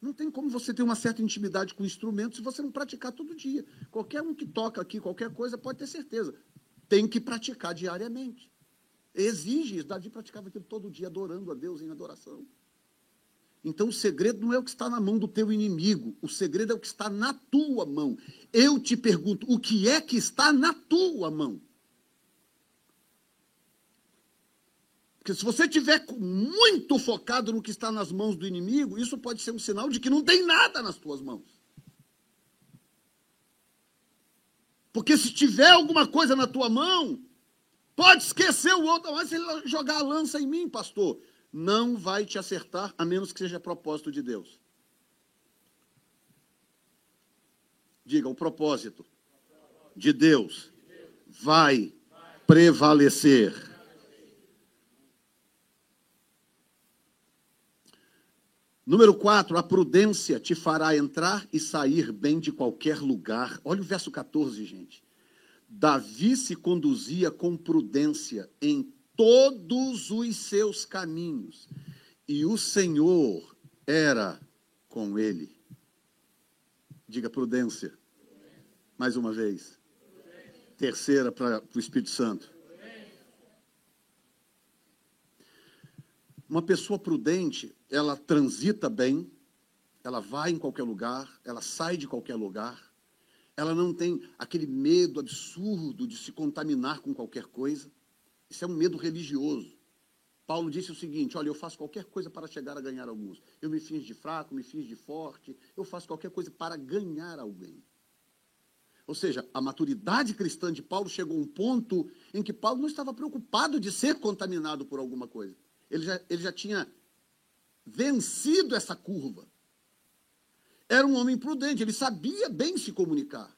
Não tem como você ter uma certa intimidade com o instrumento se você não praticar todo dia. Qualquer um que toca aqui, qualquer coisa, pode ter certeza. Tem que praticar diariamente. Exige isso. Davi praticava aquilo todo dia, adorando a Deus em adoração. Então o segredo não é o que está na mão do teu inimigo, o segredo é o que está na tua mão. Eu te pergunto, o que é que está na tua mão? Porque se você estiver muito focado no que está nas mãos do inimigo, isso pode ser um sinal de que não tem nada nas tuas mãos. Porque se tiver alguma coisa na tua mão, pode esquecer o outro, mas se ele jogar a lança em mim, pastor, não vai te acertar, a menos que seja propósito de Deus. Diga, o propósito de Deus vai prevalecer. Número 4, a prudência te fará entrar e sair bem de qualquer lugar. Olha o verso 14, gente. Davi se conduzia com prudência em todos os seus caminhos, e o Senhor era com ele. Diga prudência. Mais uma vez. Terceira para o Espírito Santo. Uma pessoa prudente, ela transita bem, ela vai em qualquer lugar, ela sai de qualquer lugar, ela não tem aquele medo absurdo de se contaminar com qualquer coisa. Isso é um medo religioso. Paulo disse o seguinte: olha, eu faço qualquer coisa para chegar a ganhar alguns. Eu me finjo de fraco, me finjo de forte, eu faço qualquer coisa para ganhar alguém. Ou seja, a maturidade cristã de Paulo chegou a um ponto em que Paulo não estava preocupado de ser contaminado por alguma coisa. Ele já, ele já tinha vencido essa curva. Era um homem prudente, ele sabia bem se comunicar.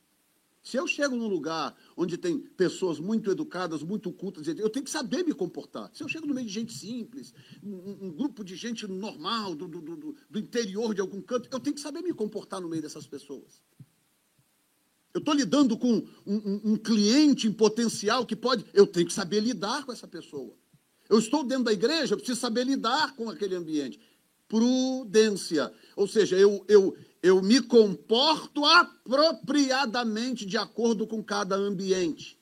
Se eu chego num lugar onde tem pessoas muito educadas, muito cultas, eu tenho que saber me comportar. Se eu chego no meio de gente simples, um, um grupo de gente normal, do, do, do, do, interior de algum canto, eu tenho que saber me comportar no meio dessas pessoas. Eu estou lidando com um, um, um cliente em potencial que pode. Eu tenho que saber lidar com essa pessoa. Eu estou dentro da igreja, eu preciso saber lidar com aquele ambiente. Prudência. Ou seja, eu, eu, eu me comporto apropriadamente de acordo com cada ambiente.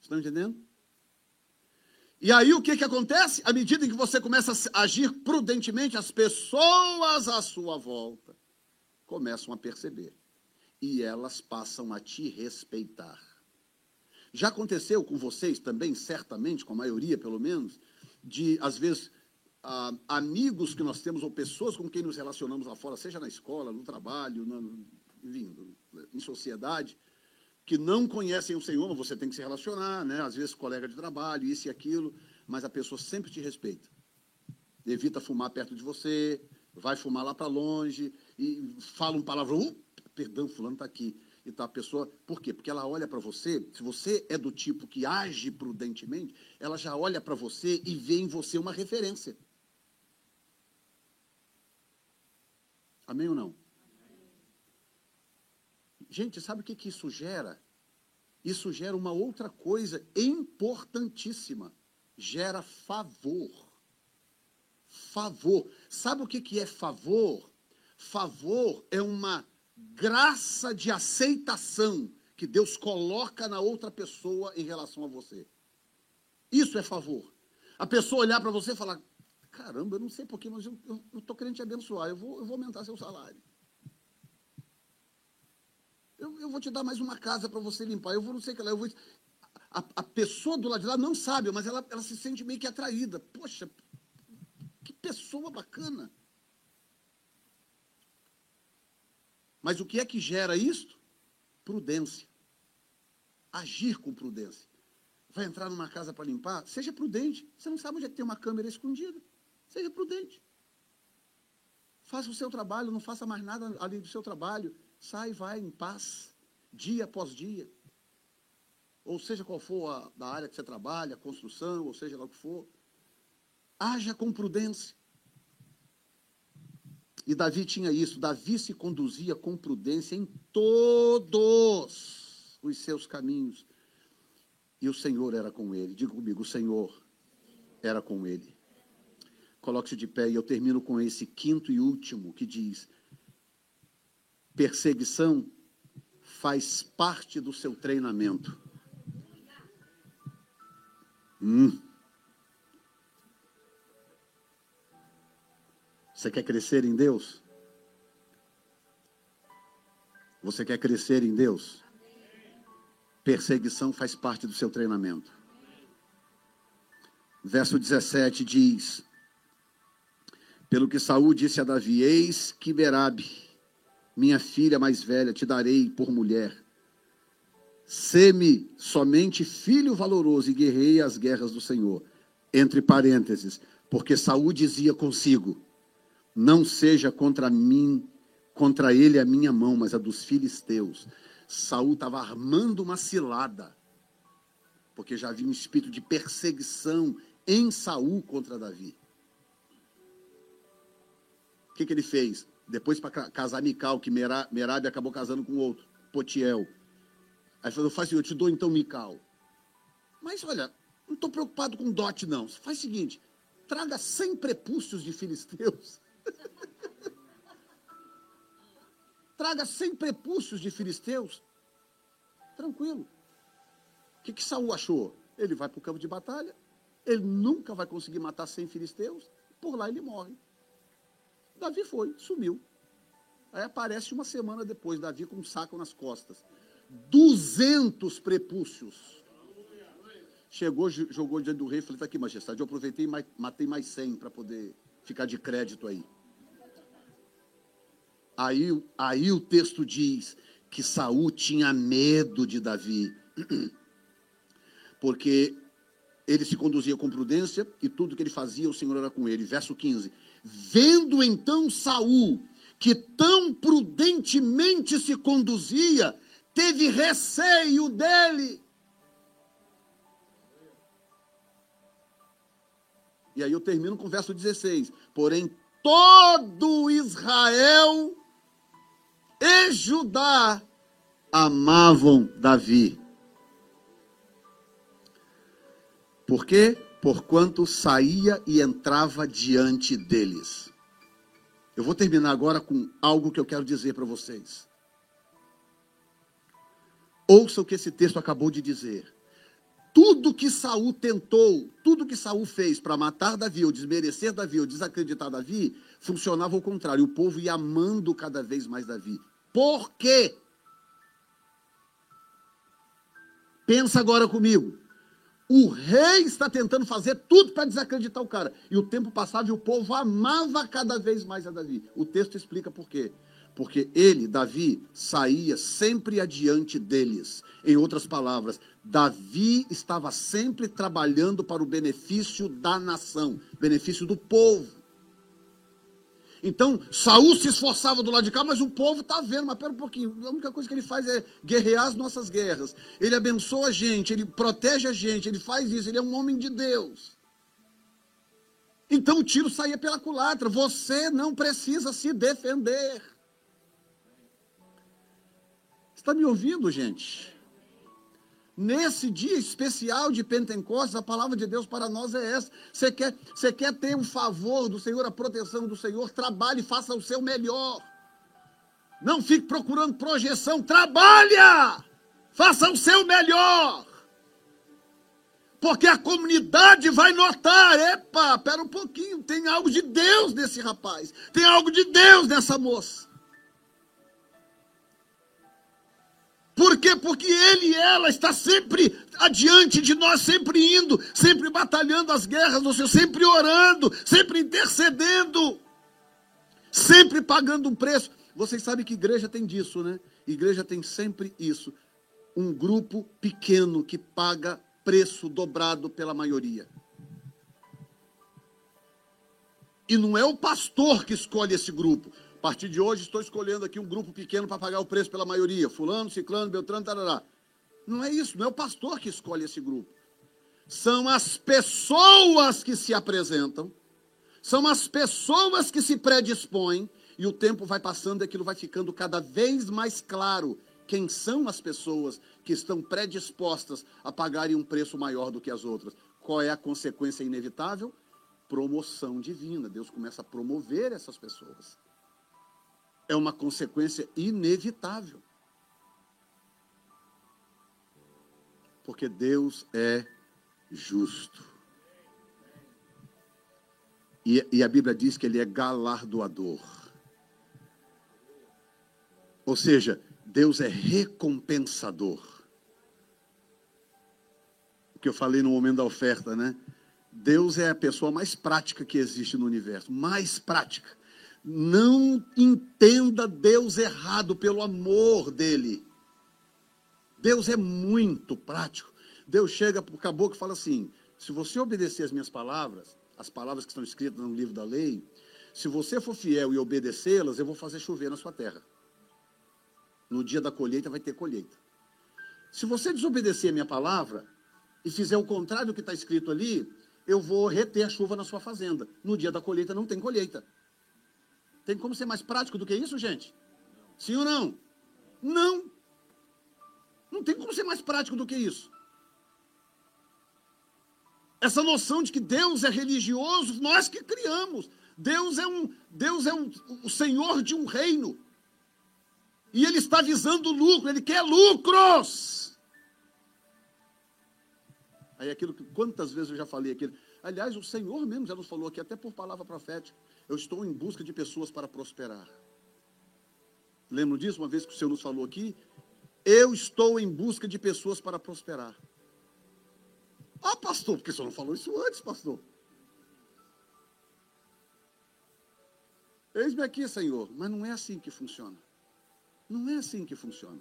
Estão entendendo? E aí o que, que acontece? À medida em que você começa a agir prudentemente, as pessoas à sua volta começam a perceber. E elas passam a te respeitar. Já aconteceu com vocês também, certamente, com a maioria pelo menos, de às vezes ah, amigos que nós temos ou pessoas com quem nos relacionamos lá fora, seja na escola, no trabalho, na, enfim, em sociedade, que não conhecem o Senhor, mas você tem que se relacionar, né? às vezes colega de trabalho, isso e aquilo, mas a pessoa sempre te respeita. Evita fumar perto de você, vai fumar lá para longe, e fala um palavrão, perdão, fulano está aqui. E tá a pessoa, por quê? Porque ela olha para você, se você é do tipo que age prudentemente, ela já olha para você e vê em você uma referência. Amém ou não? Gente, sabe o que, que isso gera? Isso gera uma outra coisa importantíssima. Gera favor. Favor. Sabe o que, que é favor? Favor é uma graça de aceitação que Deus coloca na outra pessoa em relação a você. Isso é favor. A pessoa olhar para você e falar: caramba, eu não sei porquê, mas eu estou querendo te abençoar, eu vou, eu vou aumentar seu salário. Eu, eu vou te dar mais uma casa para você limpar, eu vou não sei o que lá, eu vou. A, a, pessoa do lado de lá não sabe, mas ela, ela se sente meio que atraída. Poxa, que pessoa bacana. Mas o que é que gera isto? Prudência. Agir com prudência. Vai entrar numa casa para limpar? Seja prudente. Você não sabe onde é que tem uma câmera escondida. Seja prudente. Faça o seu trabalho, não faça mais nada além do seu trabalho. Sai vai em paz, dia após dia. Ou seja qual for a da área que você trabalha, construção, ou seja lá o que for. Haja com prudência. E Davi tinha isso. Davi se conduzia com prudência em todos os seus caminhos. E o Senhor era com ele. Diga comigo, o Senhor era com ele. Coloque-se de pé e eu termino com esse quinto e último que diz: perseguição faz parte do seu treinamento. Hum. Você quer crescer em Deus? Você quer crescer em Deus? Perseguição faz parte do seu treinamento. Verso 17 diz: Pelo que Saul disse a Davi: Eis que Berabe, minha filha mais velha, te darei por mulher. Sê-me somente filho valoroso e guerreia as guerras do Senhor. Entre parênteses, porque Saul dizia consigo: não seja contra mim, contra ele a minha mão, mas a dos filisteus. Saul estava armando uma cilada, porque já havia um espírito de perseguição em Saul contra Davi. Que, que ele fez? Depois para casar Mical, que Merab acabou casando com outro, Potiel. Aí falou, faz assim, eu te dou então Mical. Mas olha, não estou preocupado com dote não. Faz o seguinte, traga 100 prepúcios de filisteus (laughs) Traga 100 prepúcios de filisteus. Tranquilo. O que, que Saul achou? Ele vai para o campo de batalha, ele nunca vai conseguir matar 100 filisteus, por lá ele morre. Davi foi, sumiu. Aí aparece uma semana depois, Davi com um saco nas costas. 200 prepúcios. Chegou, jogou diante do rei, falei, está aqui, majestade, eu aproveitei e matei mais 100 para poder ficar de crédito aí. Aí, aí o texto diz que Saul tinha medo de Davi, (clears throat) porque ele se conduzia com prudência e tudo que ele fazia o Senhor era com ele. Verso 15. Vendo então Saul que tão prudentemente se conduzia, teve receio dele. E aí eu termino com o verso 16. Porém, todo Israel e Judá amavam Davi. Por quê? Porquanto saía e entrava diante deles. Eu vou terminar agora com algo que eu quero dizer para vocês. Ouça o que esse texto acabou de dizer. Tudo que Saul tentou, tudo que Saul fez para matar Davi, ou desmerecer Davi, ou desacreditar Davi, funcionava ao contrário. O povo ia amando cada vez mais Davi. Por quê? Pensa agora comigo. O rei está tentando fazer tudo para desacreditar o cara. E o tempo passava e o povo amava cada vez mais a Davi. O texto explica por quê. Porque ele, Davi, saía sempre adiante deles. Em outras palavras, Davi estava sempre trabalhando para o benefício da nação, benefício do povo. Então, Saul se esforçava do lado de cá, mas o povo está vendo, mas pera um pouquinho, a única coisa que ele faz é guerrear as nossas guerras. Ele abençoa a gente, ele protege a gente, ele faz isso, ele é um homem de Deus. Então o tiro saía pela culatra. Você não precisa se defender. Está me ouvindo, gente? Nesse dia especial de Pentecostes, a palavra de Deus para nós é essa. Você quer, você quer ter o favor do Senhor, a proteção do Senhor? Trabalhe, faça o seu melhor. Não fique procurando projeção, trabalha! Faça o seu melhor. Porque a comunidade vai notar, epa, pera um pouquinho, tem algo de Deus nesse rapaz, tem algo de Deus nessa moça. Por quê? Porque ele e ela está sempre adiante de nós, sempre indo, sempre batalhando as guerras do Senhor, sempre orando, sempre intercedendo, sempre pagando um preço. Vocês sabem que igreja tem disso, né? Igreja tem sempre isso. Um grupo pequeno que paga preço dobrado pela maioria. E não é o pastor que escolhe esse grupo. A partir de hoje estou escolhendo aqui um grupo pequeno para pagar o preço pela maioria. Fulano, ciclano, beltrano, tarará. Não é isso, não é o pastor que escolhe esse grupo. São as pessoas que se apresentam, são as pessoas que se predispõem, e o tempo vai passando e aquilo vai ficando cada vez mais claro quem são as pessoas que estão predispostas a pagarem um preço maior do que as outras. Qual é a consequência inevitável? Promoção divina. Deus começa a promover essas pessoas. É uma consequência inevitável. Porque Deus é justo. E, e a Bíblia diz que Ele é galardoador. Ou seja, Deus é recompensador. O que eu falei no momento da oferta, né? Deus é a pessoa mais prática que existe no universo, mais prática. Não entenda Deus errado pelo amor dele. Deus é muito prático. Deus chega para o caboclo e fala assim: se você obedecer as minhas palavras, as palavras que estão escritas no livro da lei, se você for fiel e obedecê-las, eu vou fazer chover na sua terra. No dia da colheita vai ter colheita. Se você desobedecer a minha palavra e fizer o contrário do que está escrito ali, eu vou reter a chuva na sua fazenda. No dia da colheita não tem colheita. Tem como ser mais prático do que isso, gente? Sim ou não? Não. Não tem como ser mais prático do que isso. Essa noção de que Deus é religioso, nós que criamos. Deus é um, Deus é um, o Senhor de um reino. E ele está visando lucro, ele quer lucros. Aí aquilo que quantas vezes eu já falei aqui. Aliás, o Senhor mesmo já nos falou aqui, até por palavra profética. Eu estou em busca de pessoas para prosperar. Lembro disso uma vez que o Senhor nos falou aqui? Eu estou em busca de pessoas para prosperar. Ah, pastor, porque o senhor não falou isso antes, pastor? Eis-me aqui, Senhor. Mas não é assim que funciona. Não é assim que funciona.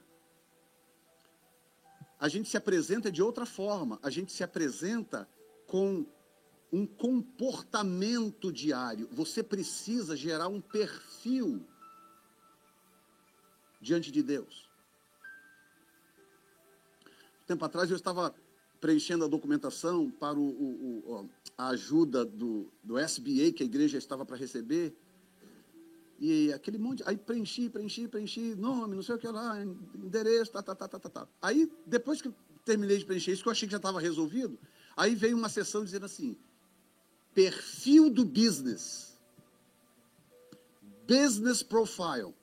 A gente se apresenta de outra forma. A gente se apresenta com um comportamento diário. Você precisa gerar um perfil diante de Deus. Tempo atrás eu estava preenchendo a documentação para o, o, o, a ajuda do, do SBA que a igreja estava para receber. E aquele monte, aí preenchi, preenchi, preenchi, nome, não sei o que lá, endereço, tá, tá, tá, tá, tá, tá. Aí, depois que terminei de preencher isso, que eu achei que já estava resolvido, aí veio uma sessão dizendo assim, perfil do business, business profile,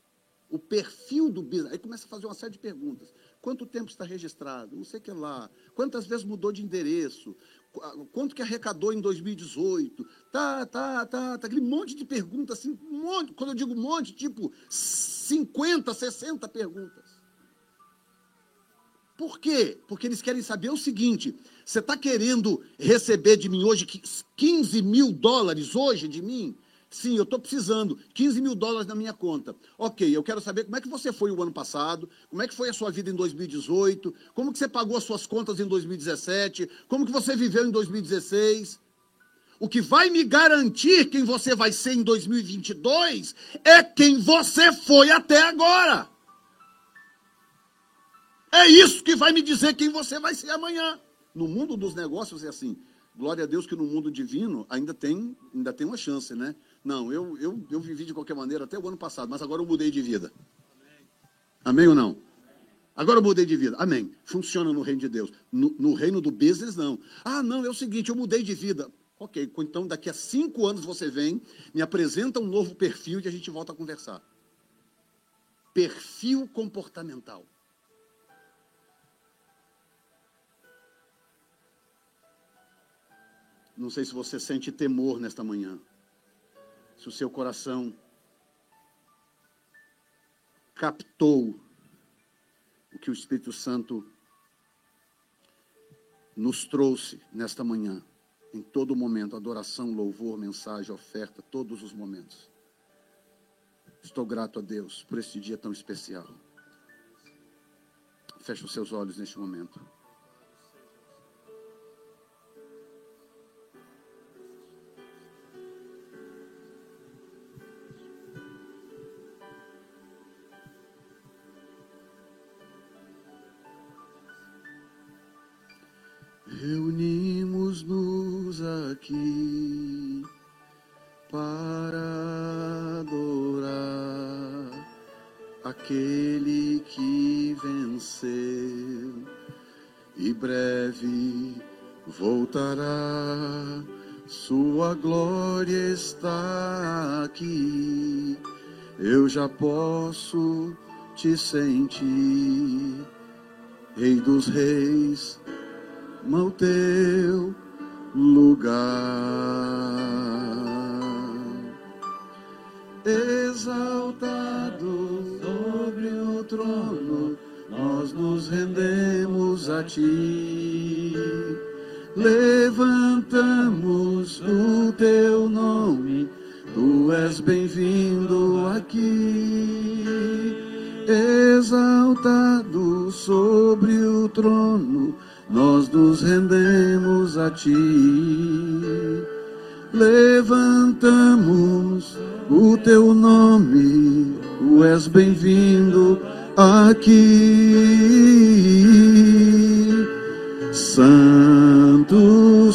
o perfil do business, aí começa a fazer uma série de perguntas. Quanto tempo está registrado? Não sei o que lá. Quantas vezes mudou de endereço? Quanto que arrecadou em 2018? Tá, tá, tá, tá. Aquele monte de perguntas, assim, um monte. Quando eu digo um monte, tipo 50, 60 perguntas. Por quê? Porque eles querem saber o seguinte: você está querendo receber de mim hoje 15 mil dólares hoje de mim? Sim, eu estou precisando. 15 mil dólares na minha conta. Ok, eu quero saber como é que você foi o ano passado, como é que foi a sua vida em 2018, como que você pagou as suas contas em 2017, como que você viveu em 2016. O que vai me garantir quem você vai ser em 2022 é quem você foi até agora. É isso que vai me dizer quem você vai ser amanhã. No mundo dos negócios é assim. Glória a Deus que no mundo divino ainda tem, ainda tem uma chance, né? Não, eu, eu, eu vivi de qualquer maneira até o ano passado, mas agora eu mudei de vida. Amém ou não? Agora eu mudei de vida. Amém. Funciona no reino de Deus. No, no, reino do business, não. Ah, não, é o seguinte, eu mudei de vida. Ok, então daqui a cinco anos você vem, me apresenta um novo perfil e a gente volta a conversar. Perfil comportamental. Não sei se você sente temor nesta manhã. Se o seu coração captou o que o Espírito Santo nos trouxe nesta manhã, em todo momento, adoração, louvor, mensagem, oferta, todos os momentos. Estou grato a Deus por este dia tão especial. Feche os seus olhos neste momento. Reunimos-nos aqui para adorar aquele que venceu e breve voltará. Sua glória está aqui. Eu já posso te sentir, Rei dos Reis no teu lugar. Exaltado sobre o trono, nós nos rendemos a ti.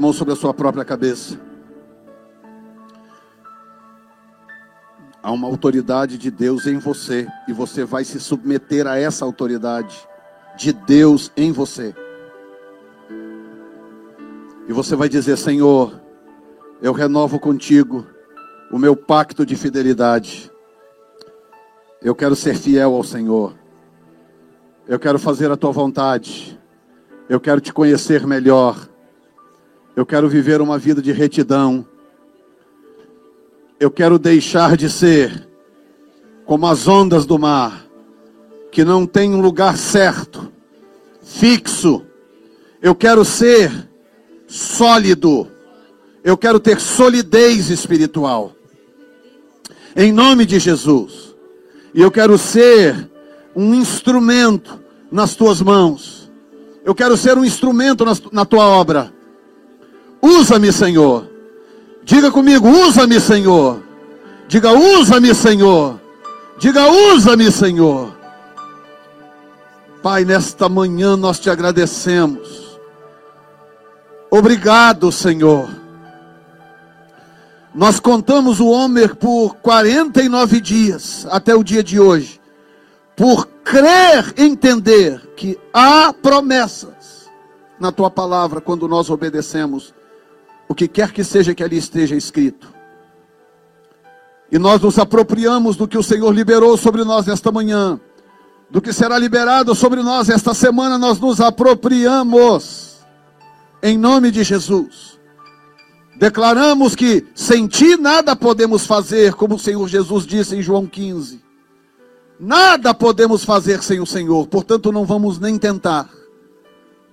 mão sobre a sua própria cabeça. Há uma autoridade de Deus em você e você vai se submeter a essa autoridade de Deus em você. E você vai dizer: Senhor, eu renovo contigo o meu pacto de fidelidade. Eu quero ser fiel ao Senhor. Eu quero fazer a tua vontade. Eu quero te conhecer melhor. Eu quero viver uma vida de retidão. Eu quero deixar de ser como as ondas do mar, que não tem um lugar certo, fixo. Eu quero ser sólido. Eu quero ter solidez espiritual. Em nome de Jesus. E eu quero ser um instrumento nas tuas mãos. Eu quero ser um instrumento na tua obra. Usa-me, Senhor. Diga comigo, usa-me, Senhor. Diga, usa-me, Senhor. Diga, usa-me, Senhor. Pai, nesta manhã nós te agradecemos. Obrigado, Senhor. Nós contamos o homem por 49 dias, até o dia de hoje, por crer, entender que há promessas na tua palavra quando nós obedecemos o que quer que seja que ali esteja escrito. E nós nos apropriamos do que o Senhor liberou sobre nós nesta manhã, do que será liberado sobre nós esta semana, nós nos apropriamos, em nome de Jesus. Declaramos que sem ti nada podemos fazer, como o Senhor Jesus disse em João 15. Nada podemos fazer sem o Senhor, portanto não vamos nem tentar.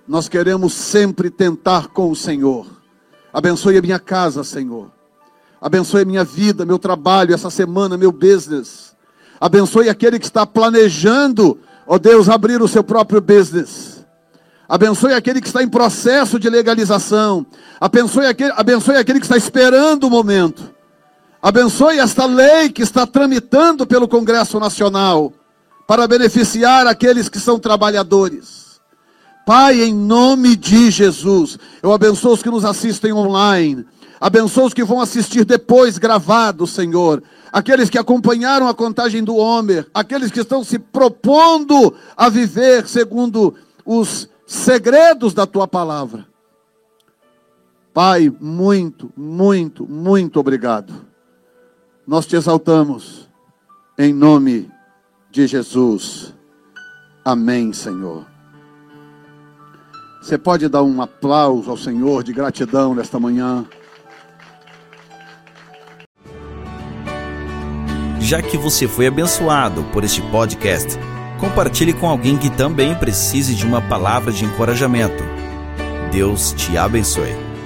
Nós queremos sempre tentar com o Senhor. Abençoe a minha casa, Senhor. Abençoe a minha vida, meu trabalho, essa semana, meu business. Abençoe aquele que está planejando, ó oh Deus, abrir o seu próprio business. Abençoe aquele que está em processo de legalização. Abençoe aquele, abençoe aquele que está esperando o momento. Abençoe esta lei que está tramitando pelo Congresso Nacional para beneficiar aqueles que são trabalhadores. Pai, em nome de Jesus, eu abençoo os que nos assistem online. Abençoa os que vão assistir depois gravado, Senhor. Aqueles que acompanharam a contagem do Homer, aqueles que estão se propondo a viver segundo os segredos da tua palavra. Pai, muito, muito, muito obrigado. Nós te exaltamos em nome de Jesus. Amém, Senhor. Você pode dar um aplauso ao Senhor de gratidão nesta manhã. Já que você foi abençoado por este podcast, compartilhe com alguém que também precise de uma palavra de encorajamento. Deus te abençoe.